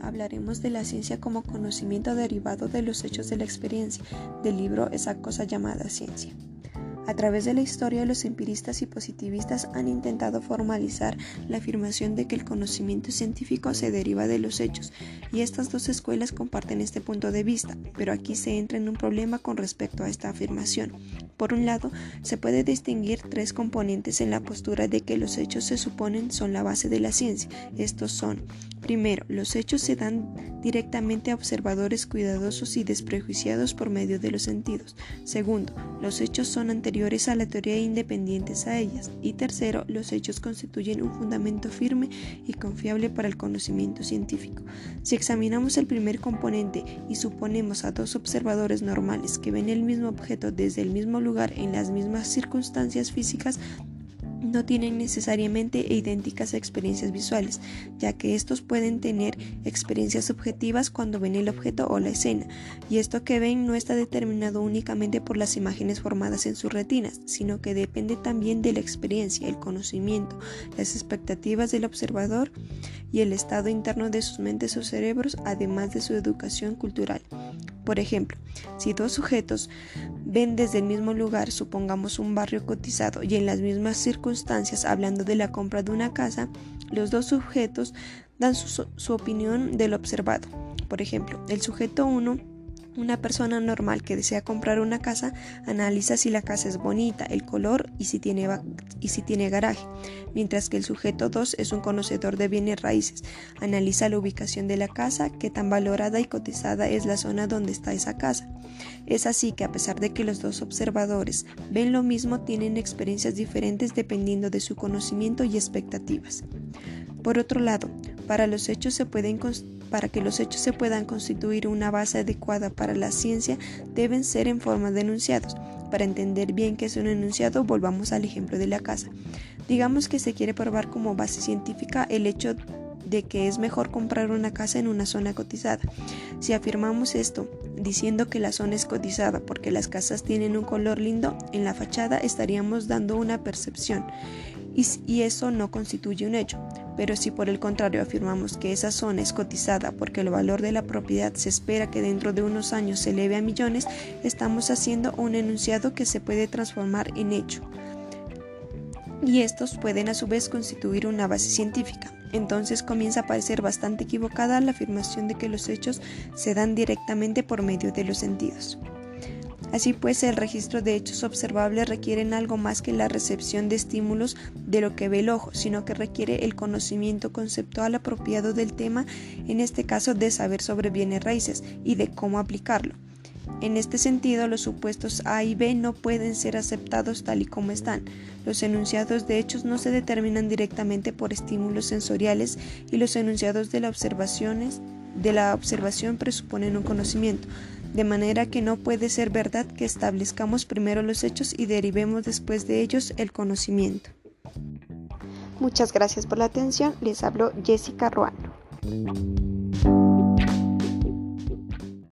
hablaremos de la ciencia como conocimiento derivado de los hechos de la experiencia, del libro Esa cosa llamada ciencia. A través de la historia, los empiristas y positivistas han intentado formalizar la afirmación de que el conocimiento científico se deriva de los hechos, y estas dos escuelas comparten este punto de vista, pero aquí se entra en un problema con respecto a esta afirmación. Por un lado, se puede distinguir tres componentes en la postura de que los hechos se suponen son la base de la ciencia. Estos son Primero, los hechos se dan directamente a observadores cuidadosos y desprejuiciados por medio de los sentidos. Segundo, los hechos son anteriores a la teoría e independientes a ellas. Y tercero, los hechos constituyen un fundamento firme y confiable para el conocimiento científico. Si examinamos el primer componente y suponemos a dos observadores normales que ven el mismo objeto desde el mismo lugar en las mismas circunstancias físicas, no tienen necesariamente idénticas experiencias visuales, ya que estos pueden tener experiencias subjetivas cuando ven el objeto o la escena, y esto que ven no está determinado únicamente por las imágenes formadas en sus retinas, sino que depende también de la experiencia, el conocimiento, las expectativas del observador y el estado interno de sus mentes o cerebros, además de su educación cultural. Por ejemplo, si dos sujetos ven desde el mismo lugar, supongamos un barrio cotizado, y en las mismas circunstancias, hablando de la compra de una casa, los dos sujetos dan su, opinión del observado. Por ejemplo, el sujeto 1 una persona normal que desea comprar una casa analiza si la casa es bonita, el color y si tiene, y si tiene garaje, mientras que el sujeto 2 es un conocedor de bienes raíces. Analiza la ubicación de la casa, qué tan valorada y cotizada es la zona donde está esa casa. Es así que a pesar de que los dos observadores ven lo mismo, tienen experiencias diferentes dependiendo de su conocimiento y expectativas. Por otro lado, para los hechos se pueden para que los hechos se puedan constituir una base adecuada para la ciencia, deben ser en forma de enunciados. Para entender bien qué es un enunciado, volvamos al ejemplo de la casa. Digamos que se quiere probar como base científica el hecho de que es mejor comprar una casa en una zona cotizada. Si afirmamos esto, diciendo que la zona es cotizada porque las casas tienen un color lindo, en la fachada estaríamos dando una percepción y, eso no constituye un hecho. Pero si por el contrario afirmamos que esa zona es cotizada porque el valor de la propiedad se espera que dentro de unos años se eleve a millones, estamos haciendo un enunciado que se puede transformar en hecho. Y estos pueden a su vez constituir una base científica. Entonces comienza a parecer bastante equivocada la afirmación de que los hechos se dan directamente por medio de los sentidos. Así pues, el registro de hechos observables requieren algo más que la recepción de estímulos de lo que ve el ojo, sino que requiere el conocimiento conceptual apropiado del tema, en este caso de saber sobre bienes raíces y de cómo aplicarlo. En este sentido, los supuestos A y B no pueden ser aceptados tal y como están. Los enunciados de hechos no se determinan directamente por estímulos sensoriales y los enunciados de, la observación presuponen un conocimiento de manera que no puede ser verdad que establezcamos primero los hechos y derivemos después de ellos el conocimiento. Muchas gracias por la atención, les habló Jessica Ruano.